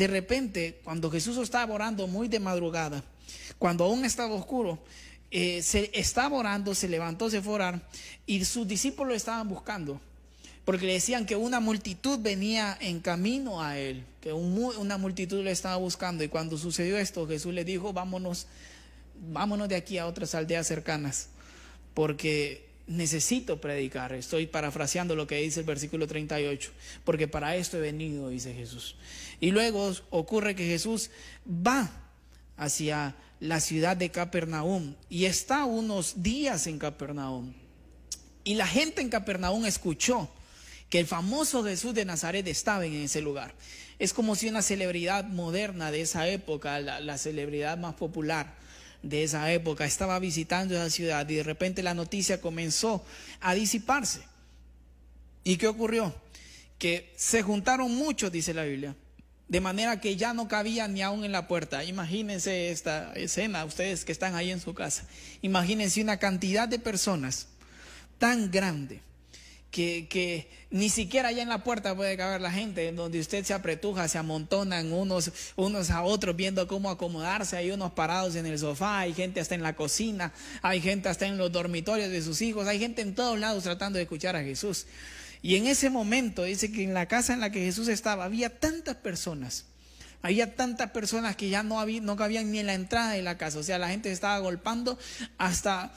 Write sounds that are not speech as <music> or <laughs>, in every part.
de repente, cuando Jesús estaba orando muy de madrugada, cuando aún estaba oscuro, eh, se estaba orando, se levantó, se fue y sus discípulos lo estaban buscando. Porque le decían que una multitud venía en camino a él, que una multitud le estaba buscando. Y cuando sucedió esto, Jesús le dijo, vámonos, vámonos de aquí a otras aldeas cercanas, porque necesito predicar. Estoy parafraseando lo que dice el versículo 38, porque para esto he venido, dice Jesús. Y luego ocurre que Jesús va hacia la ciudad de Capernaum y está unos días en Capernaum. Y la gente en Capernaum escuchó que el famoso Jesús de Nazaret estaba en ese lugar. Es como si una celebridad moderna de esa época, la, celebridad más popular de esa época, estaba visitando esa ciudad y de repente la noticia comenzó a disiparse. ¿Y qué ocurrió? Que se juntaron muchos, dice la Biblia, de manera que ya no cabía ni aún en la puerta. Imagínense esta escena, ustedes que están ahí en su casa. Imagínense una cantidad de personas tan grande que, ni siquiera allá en la puerta puede caber la gente, donde usted se apretuja, se amontonan unos, unos a otros viendo cómo acomodarse, hay unos parados en el sofá, hay gente hasta en la cocina, hay gente hasta en los dormitorios de sus hijos, hay gente en todos lados tratando de escuchar a Jesús. Y en ese momento dice que en la casa en la que Jesús estaba había tantas personas, había tantas personas que ya no, había, no cabían ni en la entrada de la casa, o sea, la gente se estaba golpando hasta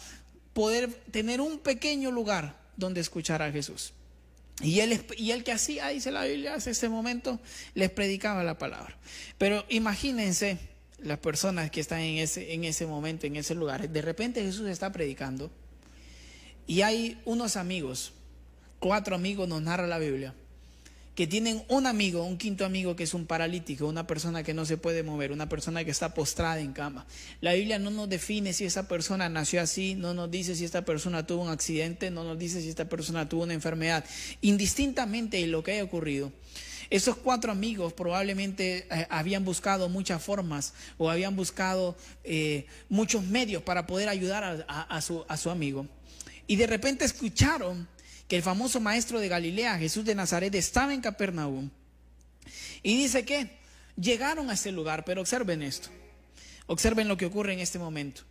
poder tener un pequeño lugar donde escuchar a Jesús. Y él, y él que hacía, dice la Biblia, hace este momento, les predicaba la palabra. Pero imagínense las personas que están en ese, en ese momento, en ese lugar. De repente Jesús está predicando y hay unos amigos, cuatro amigos nos narra la Biblia, que tienen un amigo, un quinto amigo que es un paralítico, una persona que no se puede mover, una persona que está postrada en cama. La Biblia no nos define si esa persona nació así, no nos dice si esta persona tuvo un accidente, no nos dice si esta persona tuvo una enfermedad. Indistintamente de lo que haya ocurrido, esos cuatro amigos probablemente eh, habían buscado muchas formas o habían buscado eh, muchos medios para poder ayudar a, su, a su amigo. Y de repente escucharon el famoso maestro de Galilea, Jesús de Nazaret, estaba en Capernaum. Y dice que llegaron a ese lugar, pero observen esto. Observen lo que ocurre en este momento.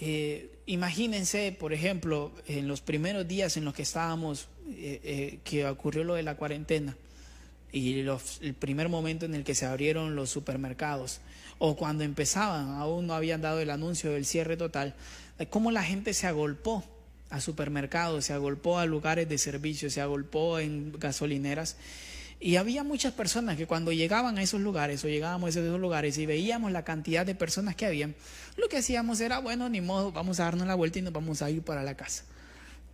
Eh, imagínense, por ejemplo, en los primeros días en los que estábamos, eh, eh, que ocurrió lo de la cuarentena y el primer momento en el que se abrieron los supermercados o cuando empezaban, aún no habían dado el anuncio del cierre total, cómo la gente se agolpó a supermercados, se agolpó a lugares de servicio, se agolpó en gasolineras. Y había muchas personas que cuando llegaban a esos lugares o llegábamos a esos lugares y veíamos la cantidad de personas que habían, lo que hacíamos era, bueno, ni modo, vamos a darnos la vuelta y nos vamos a ir para la casa.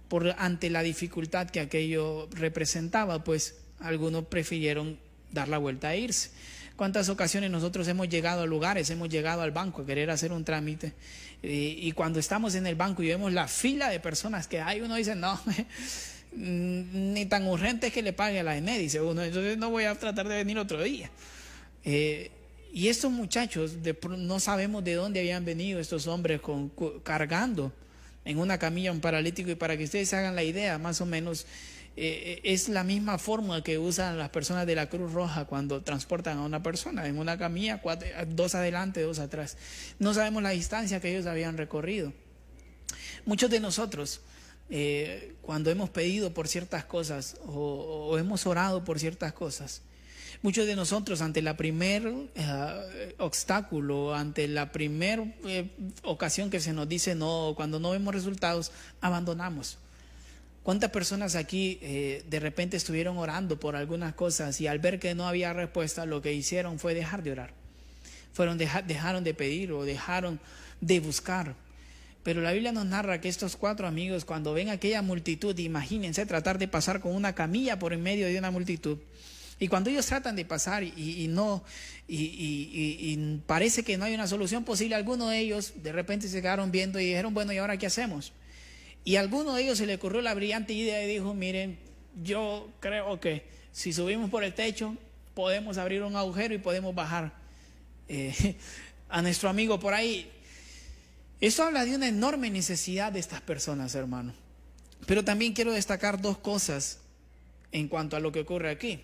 Por ante la dificultad que aquello representaba, pues algunos prefirieron dar la vuelta e irse. ¿Cuántas ocasiones nosotros hemos llegado a lugares, hemos llegado al banco a querer hacer un trámite y, cuando estamos en el banco y vemos la fila de personas que hay, uno dice, no, <laughs> ni tan urgente es que le pague a la ENE, dice uno, entonces no voy a tratar de venir otro día. Eh, y estos muchachos, no sabemos de dónde habían venido estos hombres con, cargando en una camilla un paralítico y para que ustedes hagan la idea, más o menos eh, es la misma forma que usan las personas de la Cruz Roja cuando transportan a una persona en una camilla, dos adelante, dos atrás. No sabemos la distancia que ellos habían recorrido. Muchos de nosotros, eh, cuando hemos pedido por ciertas cosas o, hemos orado por ciertas cosas, muchos de nosotros ante la primer eh, obstáculo, ante la primera ocasión que se nos dice no, cuando no vemos resultados, abandonamos. ¿Cuántas personas aquí eh, de repente estuvieron orando por algunas cosas y al ver que no había respuesta, lo que hicieron fue dejar de orar? Fueron dejaron de pedir o dejaron de buscar. Pero la Biblia nos narra que estos cuatro amigos, cuando ven aquella multitud, imagínense tratar de pasar con una camilla por en medio de una multitud. Y cuando ellos tratan de pasar y, no, y, y, parece que no hay una solución posible, algunos de ellos de repente se quedaron viendo y dijeron, bueno, ¿y ahora qué hacemos? Y a alguno de ellos se le ocurrió la brillante idea y dijo, miren, yo creo que si subimos por el techo podemos abrir un agujero y podemos bajar eh, <laughs> a nuestro amigo por ahí. Eso habla de una enorme necesidad de estas personas, hermano. Pero también quiero destacar dos cosas en cuanto a lo que ocurre aquí.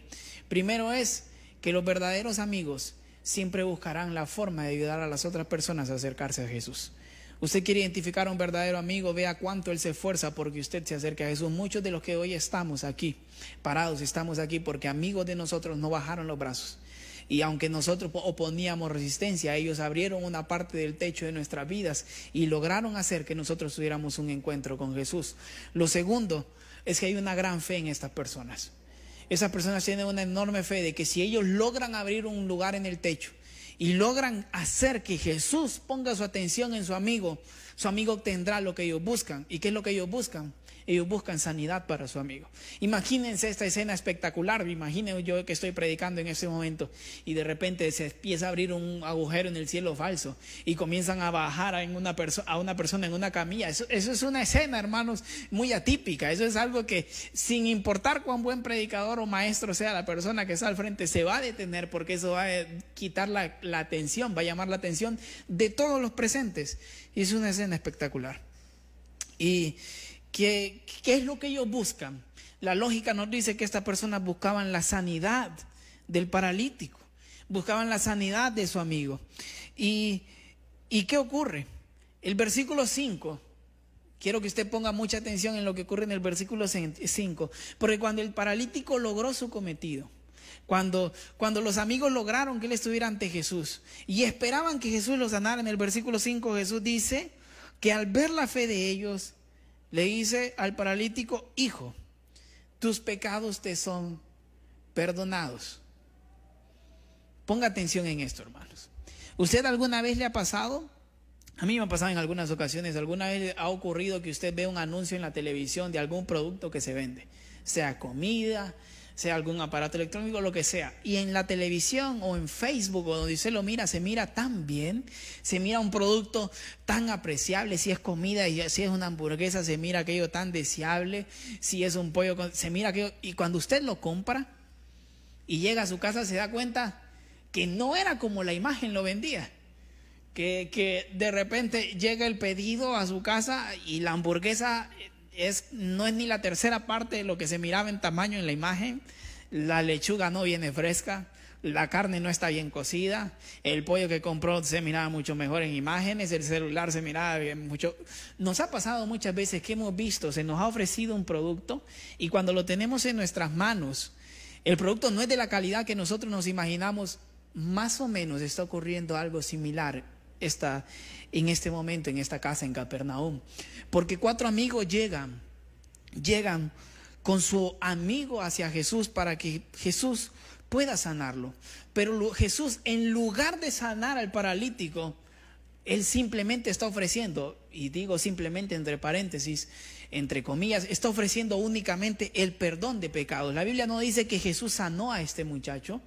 Primero es que los verdaderos amigos siempre buscarán la forma de ayudar a las otras personas a acercarse a Jesús. Usted quiere identificar a un verdadero amigo, vea cuánto él se esfuerza porque usted se acerque a Jesús. Muchos de los que hoy estamos aquí, parados, estamos aquí porque amigos de nosotros no bajaron los brazos. Y aunque nosotros oponíamos resistencia, ellos abrieron una parte del techo de nuestras vidas y lograron hacer que nosotros tuviéramos un encuentro con Jesús. Lo segundo es que hay una gran fe en estas personas. Esas personas tienen una enorme fe de que si ellos logran abrir un lugar en el techo y logran hacer que Jesús ponga su atención en su amigo, su amigo obtendrá lo que ellos buscan. ¿Y qué es lo que ellos buscan? Ellos buscan sanidad para su amigo. Imagínense esta escena espectacular. Imaginen yo que estoy predicando en ese momento y de repente se empieza a abrir un agujero en el cielo falso y comienzan a bajar a una, persona en una camilla. Eso, eso es una escena, hermanos, muy atípica. Eso es algo que sin importar cuán buen predicador o maestro sea la persona que está al frente, se va a detener porque eso va a quitar la, la atención, va a llamar la atención de todos los presentes. Y es una escena espectacular. Y ¿Qué, ¿Qué es lo que ellos buscan? La lógica nos dice que estas personas buscaban la sanidad del paralítico, buscaban la sanidad de su amigo. ¿Y, ¿Y qué ocurre? El versículo 5, quiero que usted ponga mucha atención en lo que ocurre en el versículo 5, porque cuando el paralítico logró su cometido, cuando, cuando los amigos lograron que él estuviera ante Jesús y esperaban que Jesús lo sanara, en el versículo 5 Jesús dice que al ver la fe de ellos, le dice al paralítico, hijo, tus pecados te son perdonados. Ponga atención en esto, hermanos. ¿Usted alguna vez le ha pasado? A mí me ha pasado en algunas ocasiones, alguna vez ha ocurrido que usted ve un anuncio en la televisión de algún producto que se vende, sea comida, sea algún aparato electrónico, lo que sea. Y en la televisión o en Facebook o donde usted lo mira, se mira tan bien, se mira un producto tan apreciable, si es comida y si es una hamburguesa, se mira aquello tan deseable, si es un pollo, se mira aquello. Y cuando usted lo compra y llega a su casa, se da cuenta que no era como la imagen lo vendía. Que, que de repente llega el pedido a su casa y la hamburguesa no es ni la tercera parte de lo que se miraba en tamaño en la imagen. La lechuga no viene fresca, la carne no está bien cocida, el pollo que compró se miraba mucho mejor en imágenes, el celular se miraba bien mucho. Nos ha pasado muchas veces que hemos visto, se nos ha ofrecido un producto y cuando lo tenemos en nuestras manos, el producto no es de la calidad que nosotros nos imaginamos, más o menos está ocurriendo algo similar esta, en este momento en esta casa en Capernaum. Porque cuatro amigos llegan, llegan con su amigo hacia Jesús para que Jesús pueda sanarlo. Pero Jesús, en lugar de sanar al paralítico, él simplemente está ofreciendo, y digo simplemente entre paréntesis, entre comillas, está ofreciendo únicamente el perdón de pecados. La Biblia no dice que Jesús sanó a este muchacho,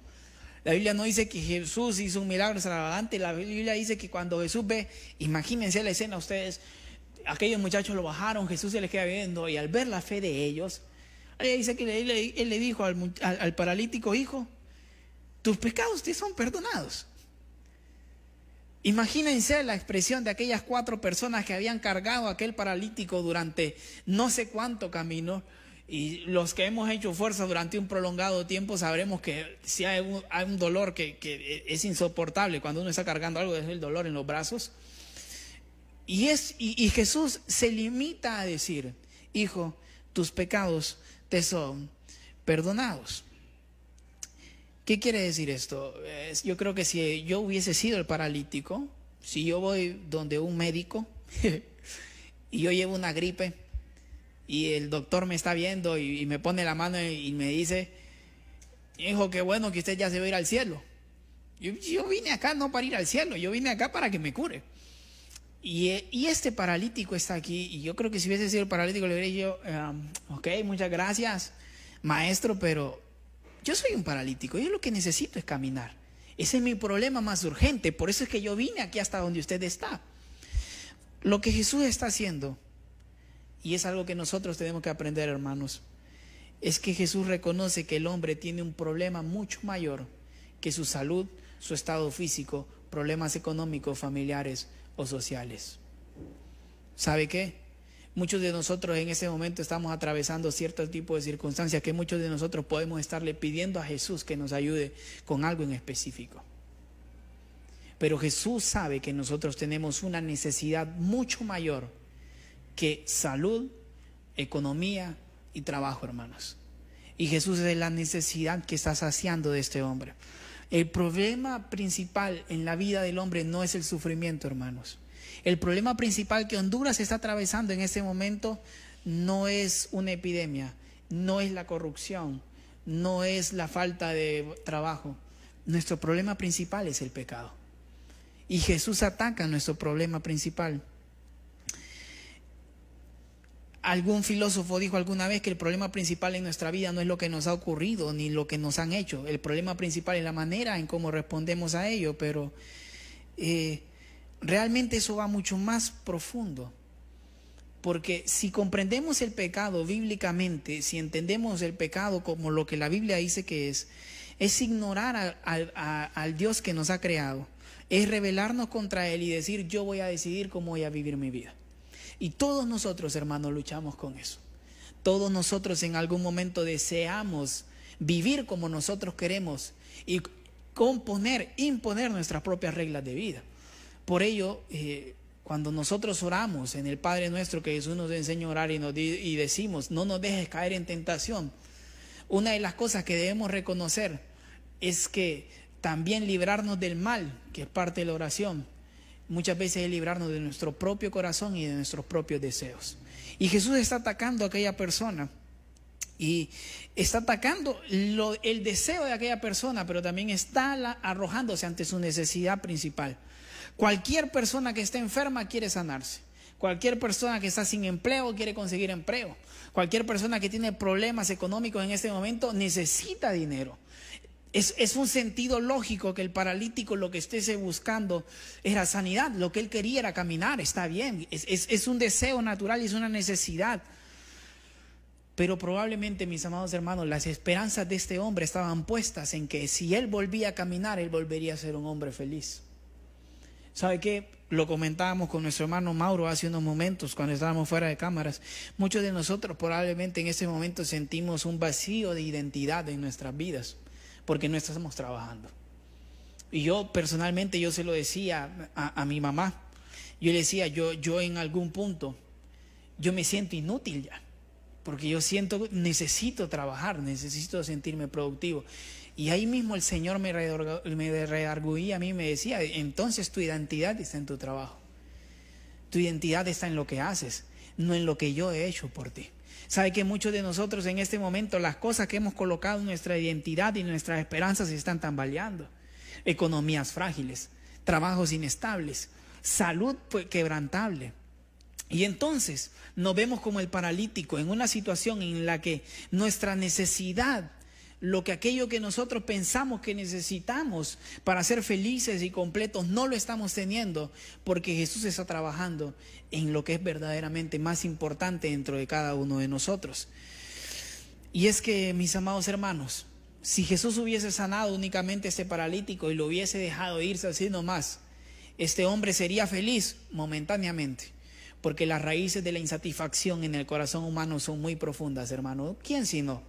la Biblia no dice que Jesús hizo un milagro extravagante. La Biblia dice que cuando Jesús ve, imagínense la escena ustedes, aquellos muchachos lo bajaron, Jesús se les queda viendo y al ver la fe de ellos, dice que él, le dijo al, paralítico, hijo, tus pecados te son perdonados. Imagínense la expresión de aquellas cuatro personas que habían cargado a aquel paralítico durante no sé cuánto camino y los que hemos hecho fuerza durante un prolongado tiempo sabremos que si hay un, dolor que, es insoportable cuando uno está cargando algo, es el dolor en los brazos. Y, es, y, Jesús se limita a decir, hijo, tus pecados te son perdonados. ¿Qué quiere decir esto? yo creo que si yo hubiese sido el paralítico, si yo voy donde un médico <laughs> y yo llevo una gripe, y el doctor me está viendo y, me pone la mano y, me dice, hijo, qué bueno que usted ya se va a ir al cielo. Yo, vine acá no para ir al cielo, yo vine acá para que me cure. Y, este paralítico está aquí, y yo creo que si hubiese sido el paralítico le hubiera yo, ok, muchas gracias, maestro, pero yo soy un paralítico, yo lo que necesito es caminar. Ese es mi problema más urgente, por eso es que yo vine aquí hasta donde usted está. Lo que Jesús está haciendo y es algo que nosotros tenemos que aprender, hermanos, es que Jesús reconoce que el hombre tiene un problema mucho mayor que su salud, su estado físico, problemas económicos, familiares o sociales. ¿Sabe qué? Muchos de nosotros en ese momento estamos atravesando cierto tipo de circunstancias que muchos de nosotros podemos estarle pidiendo a Jesús que nos ayude con algo en específico. Pero Jesús sabe que nosotros tenemos una necesidad mucho mayor que salud, economía y trabajo, hermanos. Y Jesús es la necesidad que está saciando de este hombre. El problema principal en la vida del hombre no es el sufrimiento, hermanos. El problema principal que Honduras está atravesando en este momento no es una epidemia, no es la corrupción, no es la falta de trabajo. Nuestro problema principal es el pecado. Y Jesús ataca nuestro problema principal. Algún filósofo dijo alguna vez que el problema principal en nuestra vida no es lo que nos ha ocurrido ni lo que nos han hecho. El problema principal es la manera en cómo respondemos a ello, pero eh, realmente eso va mucho más profundo. Porque si comprendemos el pecado bíblicamente, si entendemos el pecado como lo que la Biblia dice que es, es ignorar al Dios que nos ha creado es rebelarnos contra Él y decir, yo voy a decidir cómo voy a vivir mi vida. Y todos nosotros, hermanos, luchamos con eso. Todos nosotros en algún momento deseamos vivir como nosotros queremos y componer, imponer nuestras propias reglas de vida. Por ello, eh, cuando nosotros oramos en el Padre nuestro, que Jesús nos enseña a orar y, nos, y decimos, no nos dejes caer en tentación, una de las cosas que debemos reconocer es que también librarnos del mal, que es parte de la oración. Muchas veces es librarnos de nuestro propio corazón y de nuestros propios deseos. Y Jesús está atacando a aquella persona. Y está atacando el deseo de aquella persona, pero también está arrojándose ante su necesidad principal. Cualquier persona que esté enferma quiere sanarse. Cualquier persona que está sin empleo quiere conseguir empleo. Cualquier persona que tiene problemas económicos en este momento necesita dinero. Es, un sentido lógico que el paralítico lo que esté buscando era sanidad, lo que él quería era caminar, está bien, es, un deseo natural y es una necesidad. Pero probablemente, mis amados hermanos, las esperanzas de este hombre estaban puestas en que si él volvía a caminar, él volvería a ser un hombre feliz. ¿Sabe qué? Lo comentábamos con nuestro hermano Mauro hace unos momentos cuando estábamos fuera de cámaras. Muchos de nosotros probablemente en ese momento sentimos un vacío de identidad en nuestras vidas porque no estamos trabajando. Y yo personalmente, yo se lo decía a, mi mamá, yo le decía, yo, yo en algún punto, yo me siento inútil ya, porque yo siento, necesito trabajar, necesito sentirme productivo. Y ahí mismo el Señor me, me redarguía a mí, me decía, entonces tu identidad está en tu trabajo. Tu identidad está en lo que haces, no en lo que yo he hecho por ti. Sabe que muchos de nosotros en este momento las cosas que hemos colocado en nuestra identidad y nuestras esperanzas se están tambaleando. Economías frágiles, trabajos inestables, salud pues, quebrantable. Y entonces nos vemos como el paralítico en una situación en la que nuestra necesidad lo que aquello que nosotros pensamos que necesitamos para ser felices y completos no lo estamos teniendo porque Jesús está trabajando en lo que es verdaderamente más importante dentro de cada uno de nosotros. Y es que, mis amados hermanos, si Jesús hubiese sanado únicamente a este paralítico y lo hubiese dejado irse así nomás, este hombre sería feliz momentáneamente, porque las raíces de la insatisfacción en el corazón humano son muy profundas, hermano. ¿Quién si no?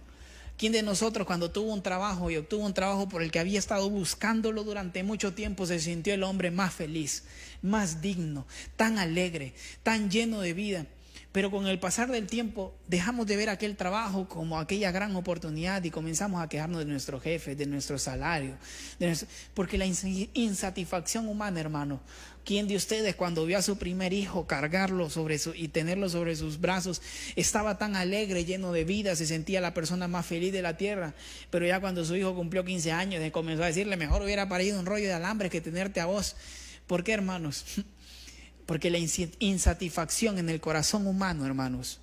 ¿Quién de nosotros cuando tuvo un trabajo y obtuvo un trabajo por el que había estado buscándolo durante mucho tiempo se sintió el hombre más feliz, más digno, tan alegre, tan lleno de vida? Pero con el pasar del tiempo dejamos de ver aquel trabajo como aquella gran oportunidad y comenzamos a quejarnos de nuestro jefe, de nuestro salario, porque la insatisfacción humana, hermano, ¿quién de ustedes cuando vio a su primer hijo cargarlo sobre su, y tenerlo sobre sus brazos estaba tan alegre, lleno de vida, se sentía la persona más feliz de la tierra? Pero ya cuando su hijo cumplió 15 años, comenzó a decirle, mejor hubiera parido un rollo de alambre que tenerte a vos. ¿Por qué, hermanos? <laughs> Porque la insatisfacción en el corazón humano, hermanos,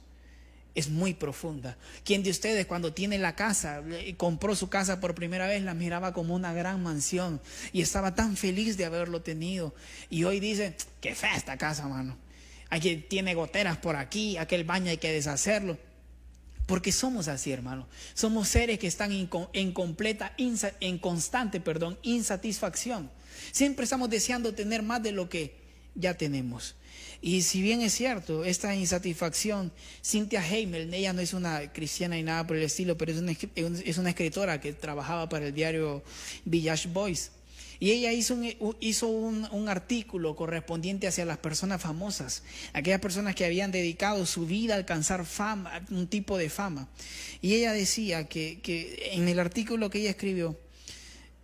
es muy profunda. ¿Quién de ustedes cuando tiene la casa, compró su casa por primera vez, la miraba como una gran mansión y estaba tan feliz de haberlo tenido? Y hoy dice, qué fea esta casa, hermano. Aquí tiene goteras por aquí, aquel baño hay que deshacerlo. Porque somos así, hermano. Somos seres que están en completa, en constante, perdón, insatisfacción. Siempre estamos deseando tener más de lo que ya tenemos. Y si bien es cierto, esta insatisfacción, Cynthia Heimel, ella no es una cristiana y nada por el estilo, pero es una, es una escritora que trabajaba para el diario Village Boys. Y ella hizo, un, hizo un, un, artículo correspondiente hacia las personas famosas, aquellas personas que habían dedicado su vida a alcanzar fama, un tipo de fama. Y ella decía que, que en el artículo que ella escribió,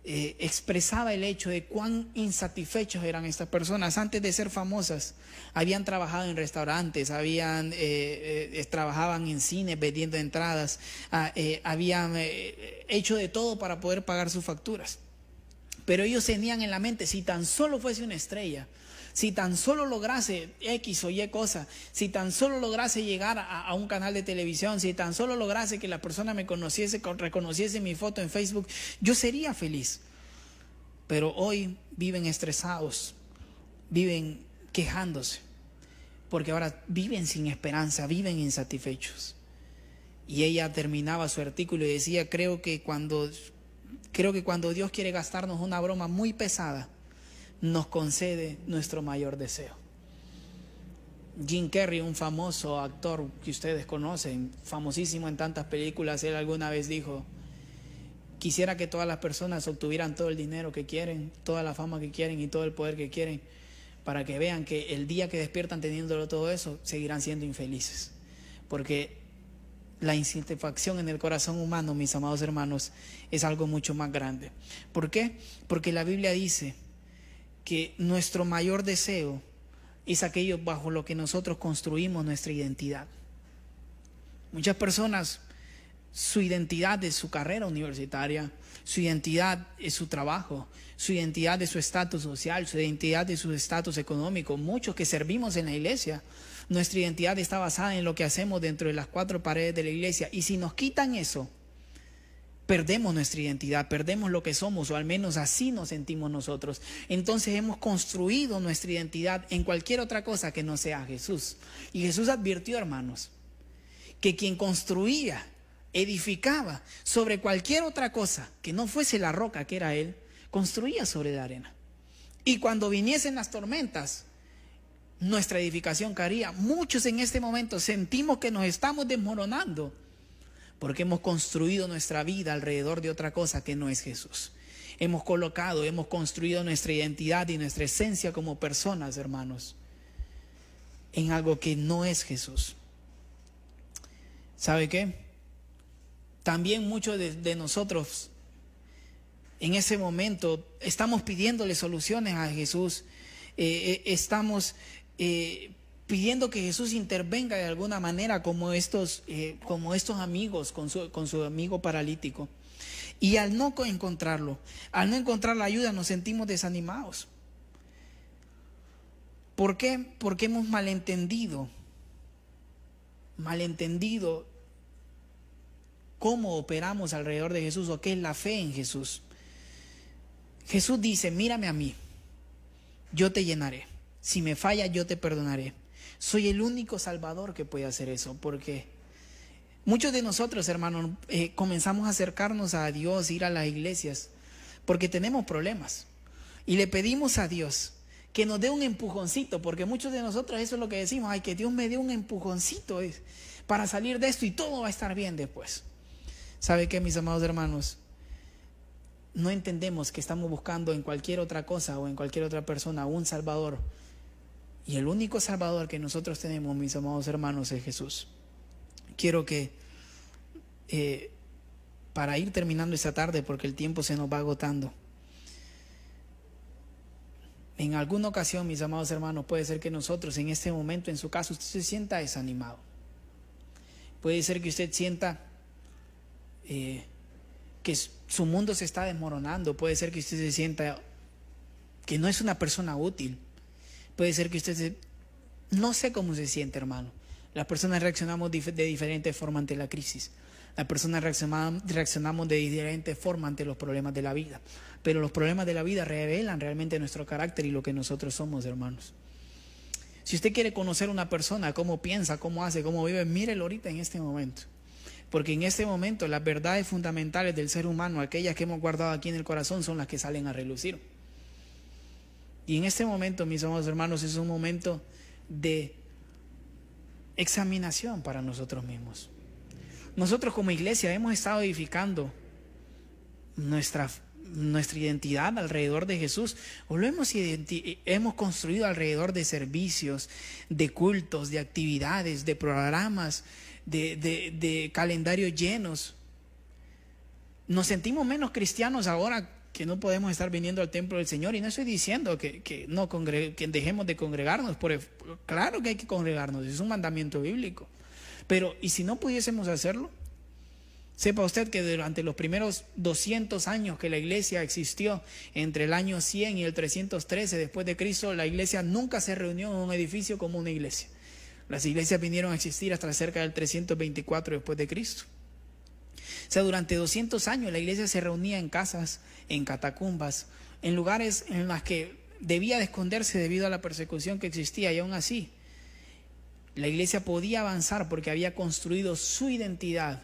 eh, expresaba el hecho de cuán insatisfechos eran estas personas. Antes de ser famosas, habían trabajado en restaurantes, habían, eh, eh, trabajaban en cine vendiendo entradas, ah, habían hecho de todo para poder pagar sus facturas. Pero ellos tenían en la mente, si tan solo fuese una estrella, si tan solo lograse X o Y cosa, si tan solo lograse llegar a, un canal de televisión, si tan solo lograse que la persona me conociese, reconociese mi foto en Facebook, yo sería feliz. Pero hoy viven estresados, viven quejándose, porque ahora viven sin esperanza, viven insatisfechos. Y ella terminaba su artículo y decía, creo que cuando creo que cuando Dios quiere gastarnos una broma muy pesada, nos concede nuestro mayor deseo. Jim Carrey, un famoso actor que ustedes conocen, famosísimo en tantas películas, él alguna vez dijo, quisiera que todas las personas obtuvieran todo el dinero que quieren, toda la fama que quieren y todo el poder que quieren, para que vean que el día que despiertan teniéndolo todo eso, seguirán siendo infelices. Porque la insatisfacción en el corazón humano, mis amados hermanos, es algo mucho más grande. ¿Por qué? Porque la Biblia dice que nuestro mayor deseo es aquello bajo lo que nosotros construimos nuestra identidad. Muchas personas, su identidad es su carrera universitaria, su identidad es su trabajo, su identidad es su estatus social, su identidad es su estatus económico. Muchos que servimos en la iglesia, nuestra identidad está basada en lo que hacemos dentro de las cuatro paredes de la iglesia. Y si nos quitan eso, perdemos nuestra identidad, perdemos lo que somos, o al menos así nos sentimos nosotros. Entonces hemos construido nuestra identidad en cualquier otra cosa que no sea Jesús. Y Jesús advirtió, hermanos, que quien construía, edificaba sobre cualquier otra cosa que no fuese la roca que era Él, construía sobre la arena. Y cuando viniesen las tormentas, nuestra edificación caería. Muchos en este momento sentimos que nos estamos desmoronando porque hemos construido nuestra vida alrededor de otra cosa que no es Jesús. Hemos colocado, hemos construido nuestra identidad y nuestra esencia como personas, hermanos, en algo que no es Jesús. ¿Sabe qué? También muchos de, nosotros en ese momento estamos pidiéndole soluciones a Jesús, eh, eh, estamos eh, pidiendo que Jesús intervenga de alguna manera como estos, eh, como estos amigos con su, con su amigo paralítico. Y al no encontrarlo, al no encontrar la ayuda, nos sentimos desanimados. ¿Por qué? Porque hemos malentendido, malentendido cómo operamos alrededor de Jesús o qué es la fe en Jesús. Jesús dice, mírame a mí, yo te llenaré. Si me falla, yo te perdonaré. Soy el único salvador que puede hacer eso, porque muchos de nosotros, hermanos, eh, comenzamos a acercarnos a Dios, ir a las iglesias, porque tenemos problemas. Y le pedimos a Dios que nos dé un empujoncito, porque muchos de nosotros eso es lo que decimos, ay, que Dios me dé un empujoncito para salir de esto y todo va a estar bien después. ¿Sabe qué, mis amados hermanos? No entendemos que estamos buscando en cualquier otra cosa o en cualquier otra persona un Salvador y el único Salvador que nosotros tenemos, mis amados hermanos, es Jesús. Quiero que, eh, para ir terminando esta tarde, porque el tiempo se nos va agotando, en alguna ocasión, mis amados hermanos, puede ser que nosotros en este momento, en su caso, usted se sienta desanimado. Puede ser que usted sienta eh, que su mundo se está desmoronando. Puede ser que usted se sienta que no es una persona útil. Puede ser que usted no sé cómo se siente, hermano. Las personas reaccionamos de diferente forma ante la crisis. Las personas reaccionamos de diferente forma ante los problemas de la vida. Pero los problemas de la vida revelan realmente nuestro carácter y lo que nosotros somos, hermanos. Si usted quiere conocer a una persona, cómo piensa, cómo hace, cómo vive, mírelo ahorita en este momento. Porque en este momento las verdades fundamentales del ser humano, aquellas que hemos guardado aquí en el corazón, son las que salen a relucir. Y en este momento, mis amados hermanos, es un momento de examinación para nosotros mismos. Nosotros como iglesia hemos estado edificando nuestra, nuestra identidad alrededor de Jesús o lo hemos, hemos construido alrededor de servicios, de cultos, de actividades, de programas, de, de calendarios llenos. Nos sentimos menos cristianos ahora que no podemos estar viniendo al templo del Señor. Y no estoy diciendo que, no que dejemos de congregarnos. Por, claro que hay que congregarnos, es un mandamiento bíblico. Pero, ¿y si no pudiésemos hacerlo? Sepa usted que durante los primeros 200 años que la iglesia existió, entre el año 100 y el 313 después de Cristo, la iglesia nunca se reunió en un edificio como una iglesia. Las iglesias vinieron a existir hasta cerca del 324 después de Cristo. O sea, durante 200 años la iglesia se reunía en casas, en catacumbas, en lugares en los que debía de esconderse debido a la persecución que existía y aún así la iglesia podía avanzar porque había construido su identidad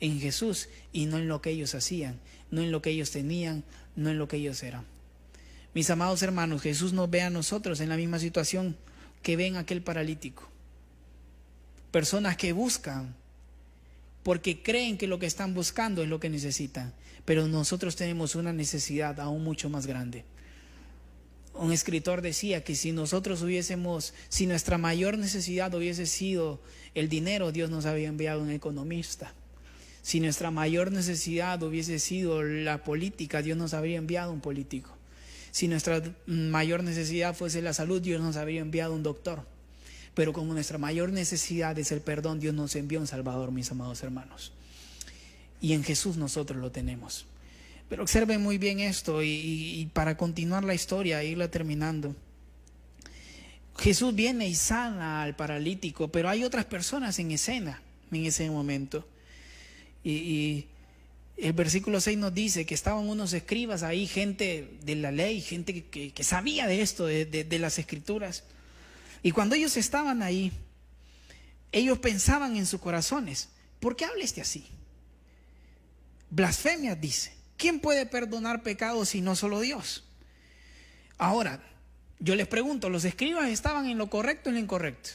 en Jesús y no en lo que ellos hacían, no en lo que ellos tenían, no en lo que ellos eran. Mis amados hermanos, Jesús nos ve a nosotros en la misma situación que ven aquel paralítico. Personas que buscan porque creen que lo que están buscando es lo que necesitan, pero nosotros tenemos una necesidad aún mucho más grande. Un escritor decía que si nosotros hubiésemos, si nuestra mayor necesidad hubiese sido el dinero, Dios nos había enviado un economista. Si nuestra mayor necesidad hubiese sido la política, Dios nos habría enviado un político. Si nuestra mayor necesidad fuese la salud, Dios nos habría enviado un doctor. Pero como nuestra mayor necesidad es el perdón, Dios nos envió un Salvador, mis amados hermanos. Y en Jesús nosotros lo tenemos. Pero observen muy bien esto y, para continuar la historia, irla terminando. Jesús viene y sana al paralítico, pero hay otras personas en escena en ese momento. Y, el versículo 6 nos dice que estaban unos escribas ahí, gente de la ley, gente que, sabía de esto, de las escrituras. Y cuando ellos estaban ahí, ellos pensaban en sus corazones, ¿por qué habla este así? Blasfemia dice, ¿quién puede perdonar pecados si no solo Dios? Ahora, yo les pregunto, ¿los escribas estaban en lo correcto o en lo incorrecto?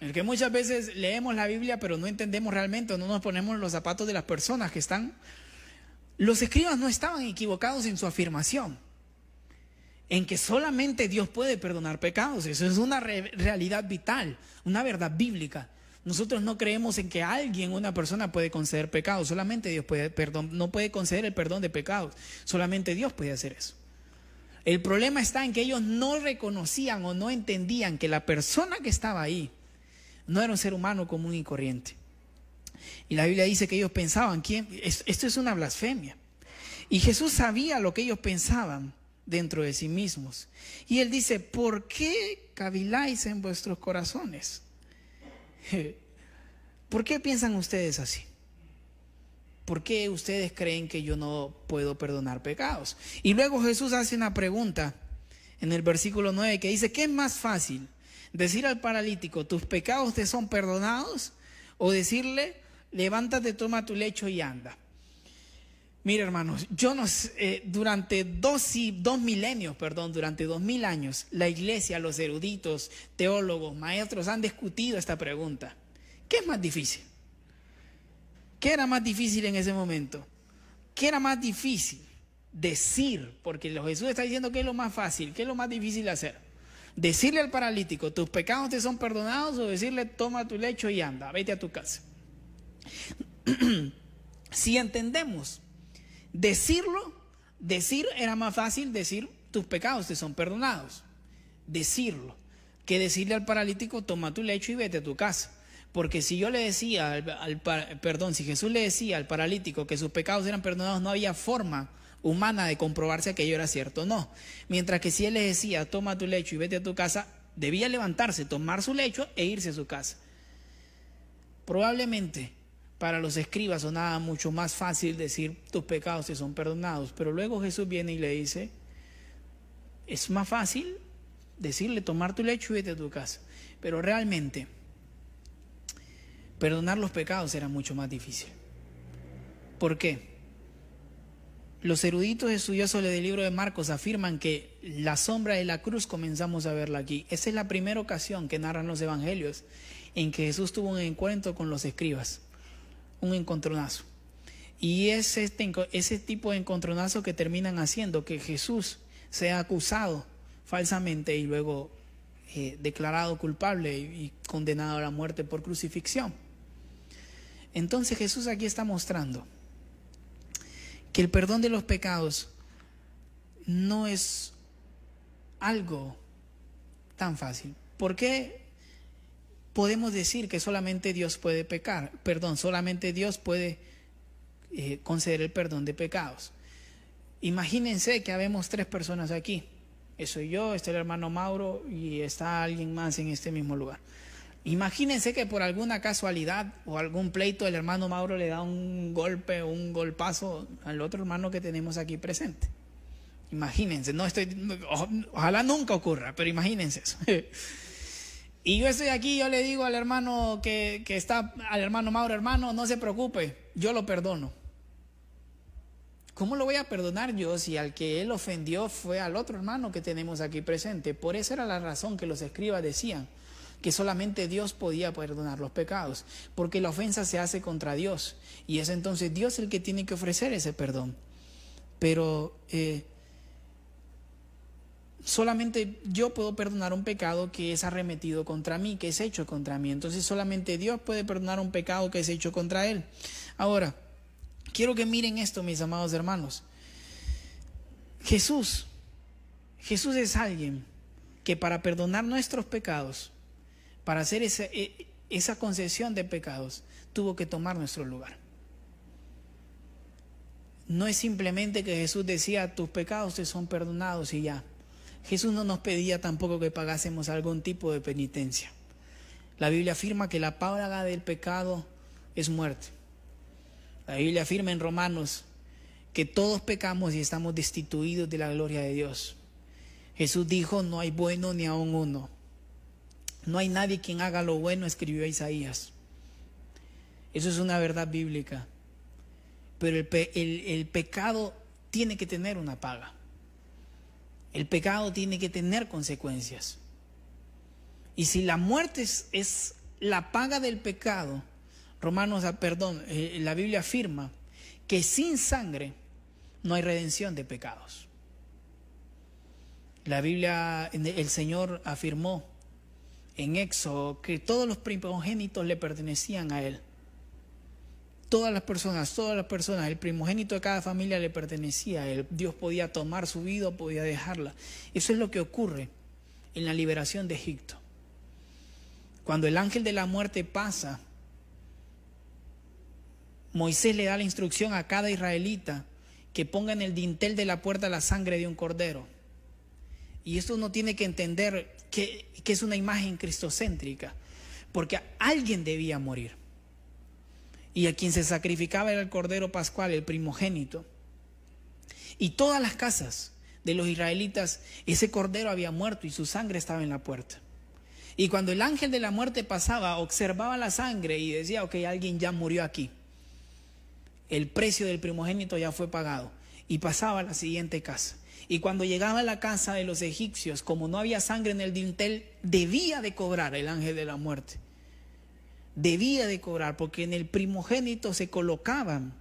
El que muchas veces leemos la Biblia pero no entendemos realmente, no nos ponemos en los zapatos de las personas que están. Los escribas no estaban equivocados en su afirmación en que solamente Dios puede perdonar pecados. Eso es una realidad vital, una verdad bíblica. Nosotros no creemos en que alguien, una persona puede conceder pecados, solamente Dios puede, perdón, no puede conceder el perdón de pecados, solamente Dios puede hacer eso. El problema está en que ellos no reconocían o no entendían que la persona que estaba ahí no era un ser humano común y corriente. Y la Biblia dice que ellos pensaban, ¿quién? Esto es una blasfemia. Y Jesús sabía lo que ellos pensaban dentro de sí mismos. Y él dice, ¿por qué caviláis en vuestros corazones? <laughs> ¿Por qué piensan ustedes así? ¿Por qué ustedes creen que yo no puedo perdonar pecados? Y luego Jesús hace una pregunta en el versículo 9 que dice, ¿qué es más fácil? ¿Decir al paralítico, tus pecados te son perdonados? ¿O decirle, levántate, toma tu lecho y anda? Mira, hermanos, yo no eh, durante dos, dos milenios, perdón, durante dos mil años, la iglesia, los eruditos, teólogos, maestros han discutido esta pregunta. ¿Qué es más difícil? ¿Qué era más difícil en ese momento? ¿Qué era más difícil? Decir, porque Jesús está diciendo que es lo más fácil, ¿qué es lo más difícil hacer? Decirle al paralítico, tus pecados te son perdonados, o decirle, toma tu lecho y anda, vete a tu casa. <clears throat> si entendemos Decirlo, decir era más fácil decir tus pecados te son perdonados. Decirlo. Que decirle al paralítico, toma tu lecho y vete a tu casa. Porque si yo le decía, al, perdón, si Jesús le decía al paralítico que sus pecados eran perdonados, no había forma humana de comprobarse aquello era cierto o no. Mientras que si él le decía, toma tu lecho y vete a tu casa, debía levantarse, tomar su lecho e irse a su casa. Probablemente para los escribas sonaba mucho más fácil decir tus pecados te son perdonados, pero luego Jesús viene y le dice, es más fácil decirle tomar tu lecho y vete a tu casa, pero realmente perdonar los pecados era mucho más difícil. ¿Por qué? Los eruditos estudiosos del libro de Marcos afirman que la sombra de la cruz comenzamos a verla aquí. Esa es la primera ocasión que narran los evangelios en que Jesús tuvo un encuentro con los escribas, un encontronazo. Y es este, ese tipo de encontronazo que terminan haciendo que Jesús sea acusado falsamente y luego eh, declarado culpable y condenado a la muerte por crucifixión. Entonces Jesús aquí está mostrando que el perdón de los pecados no es algo tan fácil. ¿Por qué podemos decir que solamente Dios puede pecar? Perdón, solamente Dios puede eh, conceder el perdón de pecados. Imagínense que habemos tres personas aquí. Soy yo, está el hermano Mauro y está alguien más en este mismo lugar. Imagínense que por alguna casualidad o algún pleito el hermano Mauro le da un golpe o un golpazo al otro hermano que tenemos aquí presente. Imagínense, no estoy, ojalá nunca ocurra, pero imagínense eso. <laughs> Y yo estoy aquí, yo le digo al hermano que, está, al hermano Mauro, hermano, no se preocupe, yo lo perdono. ¿Cómo lo voy a perdonar yo si al que él ofendió fue al otro hermano que tenemos aquí presente? Por esa era la razón que los escribas decían que solamente Dios podía perdonar los pecados, porque la ofensa se hace contra Dios y es entonces Dios el que tiene que ofrecer ese perdón. Pero eh, solamente yo puedo perdonar un pecado que es arremetido contra mí, que es hecho contra mí. Entonces solamente Dios puede perdonar un pecado que es hecho contra Él. Ahora, Quiero que miren esto, mis amados hermanos. Jesús, Jesús es alguien que para perdonar nuestros pecados, para hacer esa, e, esa concesión de pecados, tuvo que tomar nuestro lugar. No es simplemente que Jesús decía, tus pecados te son perdonados y ya. Jesús no nos pedía tampoco que pagásemos algún tipo de penitencia. La Biblia afirma que la paga del pecado es muerte. La Biblia afirma en Romanos que todos pecamos y estamos destituidos de la gloria de Dios. Jesús dijo, no hay bueno ni aun uno. No hay nadie quien haga lo bueno, escribió Isaías. Eso es una verdad bíblica. Pero el, pecado tiene que tener una paga. El pecado tiene que tener consecuencias. Y si la muerte es la paga del pecado, Romanos, ah, perdón, eh, la Biblia afirma que sin sangre no hay redención de pecados. La Biblia, el Señor afirmó en Éxodo que todos los primogénitos le pertenecían a Él. Todas las personas, todas las personas, el primogénito de cada familia le pertenecía Él. Dios podía tomar su vida podía dejarla. Eso es lo que ocurre en la liberación de Egipto. Cuando el ángel de la muerte pasa Moisés le da la instrucción a cada israelita que ponga en el dintel de la puerta la sangre de un cordero. Y esto uno tiene que entender que, que es una imagen cristocéntrica, porque alguien debía morir. Y a quien se sacrificaba era el cordero pascual, el primogénito. Y todas las casas de los israelitas, ese cordero había muerto y su sangre estaba en la puerta. Y cuando el ángel de la muerte pasaba, observaba la sangre y decía, ok, alguien ya murió aquí el precio del primogénito ya fue pagado y pasaba a la siguiente casa. Y cuando llegaba a la casa de los egipcios, como no había sangre en el dintel, debía de cobrar el ángel de la muerte. Debía de cobrar, porque en el primogénito se colocaban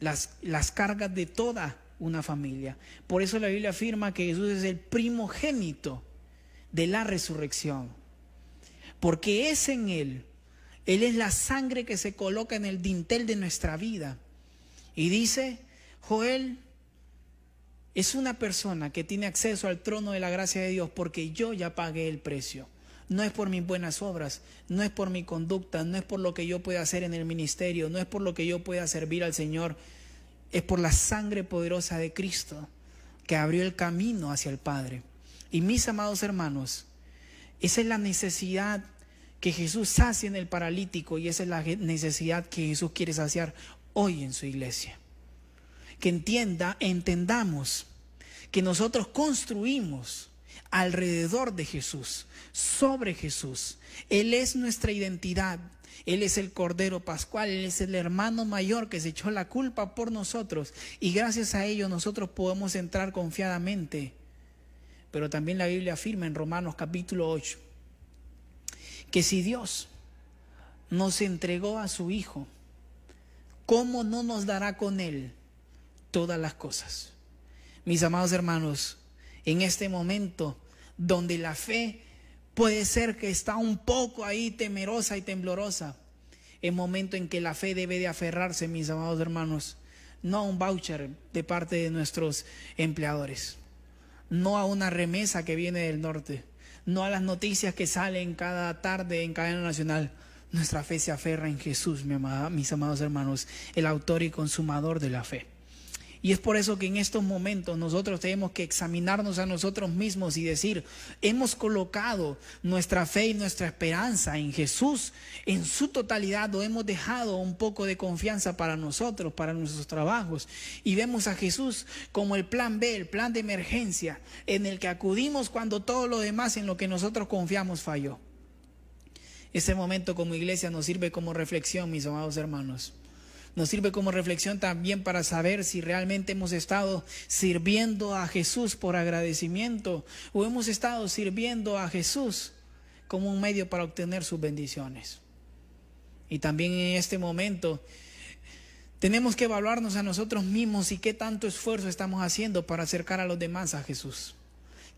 las, las cargas de toda una familia. Por eso la Biblia afirma que Jesús es el primogénito de la resurrección. Porque es en Él él es la sangre que se coloca en el dintel de nuestra vida. Y dice, Joel es una persona que tiene acceso al trono de la gracia de Dios porque yo ya pagué el precio. No es por mis buenas obras, no es por mi conducta, no es por lo que yo pueda hacer en el ministerio, no es por lo que yo pueda servir al Señor, es por la sangre poderosa de Cristo que abrió el camino hacia el Padre. Y mis amados hermanos, esa es la necesidad que Jesús sacia en el paralítico y esa es la necesidad que Jesús quiere saciar hoy en su iglesia. Que entienda, entendamos que nosotros construimos alrededor de Jesús, sobre Jesús. Él es nuestra identidad. Él es el Cordero Pascual, Él es el hermano mayor que se echó la culpa por nosotros y gracias a ello nosotros podemos entrar confiadamente. Pero también la Biblia afirma en Romanos capítulo 8 que si Dios nos entregó a su Hijo, ¿cómo no nos dará con Él todas las cosas? Mis amados hermanos, en este momento donde la fe puede ser que está un poco ahí temerosa y temblorosa, es momento en que la fe debe de aferrarse, mis amados hermanos, no a un voucher de parte de nuestros empleadores, no a una remesa que viene del norte, no a las noticias que salen cada tarde en cadena nacional. Nuestra fe se aferra en Jesús, mis amados hermanos, el autor y consumador de la fe. Y es por eso que en estos momentos nosotros tenemos que examinarnos a nosotros mismos y decir, hemos colocado nuestra fe y nuestra esperanza en Jesús en su totalidad o hemos dejado un poco de confianza para nosotros, para nuestros trabajos. Y vemos a Jesús como el plan B, el plan de emergencia, en el que acudimos cuando todo lo demás en lo que nosotros confiamos falló. Ese momento como iglesia nos sirve como reflexión, mis amados hermanos. Nos sirve como reflexión también para saber si realmente hemos estado sirviendo a Jesús por agradecimiento o hemos estado sirviendo a Jesús como un medio para obtener sus bendiciones. Y también en este momento tenemos que evaluarnos a nosotros mismos y qué tanto esfuerzo estamos haciendo para acercar a los demás a Jesús.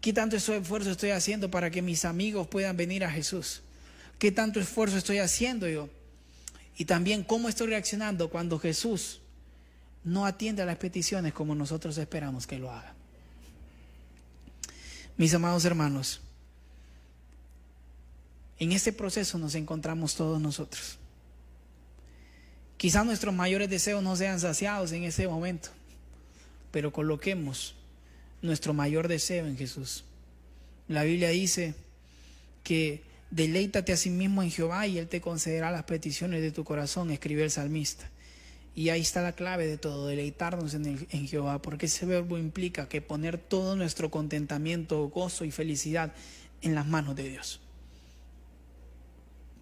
¿Qué tanto esfuerzo estoy haciendo para que mis amigos puedan venir a Jesús? ¿Qué tanto esfuerzo estoy haciendo yo y también cómo estoy reaccionando cuando Jesús no atiende a las peticiones como nosotros esperamos que lo haga. Mis amados hermanos, en este proceso nos encontramos todos nosotros. Quizás nuestros mayores deseos no sean saciados en ese momento, pero coloquemos nuestro mayor deseo en Jesús. La Biblia dice que Deleítate a sí mismo en Jehová y Él te concederá las peticiones de tu corazón, escribe el salmista. Y ahí está la clave de todo, deleitarnos en, en Jehová, porque ese verbo implica que poner todo nuestro contentamiento, gozo y felicidad en las manos de Dios.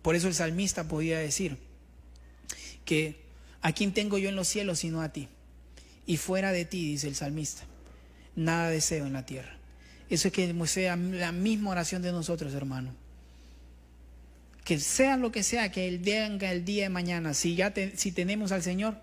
Por eso el salmista podía decir que a quién tengo yo en los cielos sino a ti. Y fuera de ti, dice el salmista, nada deseo en la tierra. Eso es que sea la misma oración de nosotros, hermano que sea lo que sea que Él venga el día de mañana, si ya si tenemos al Señor.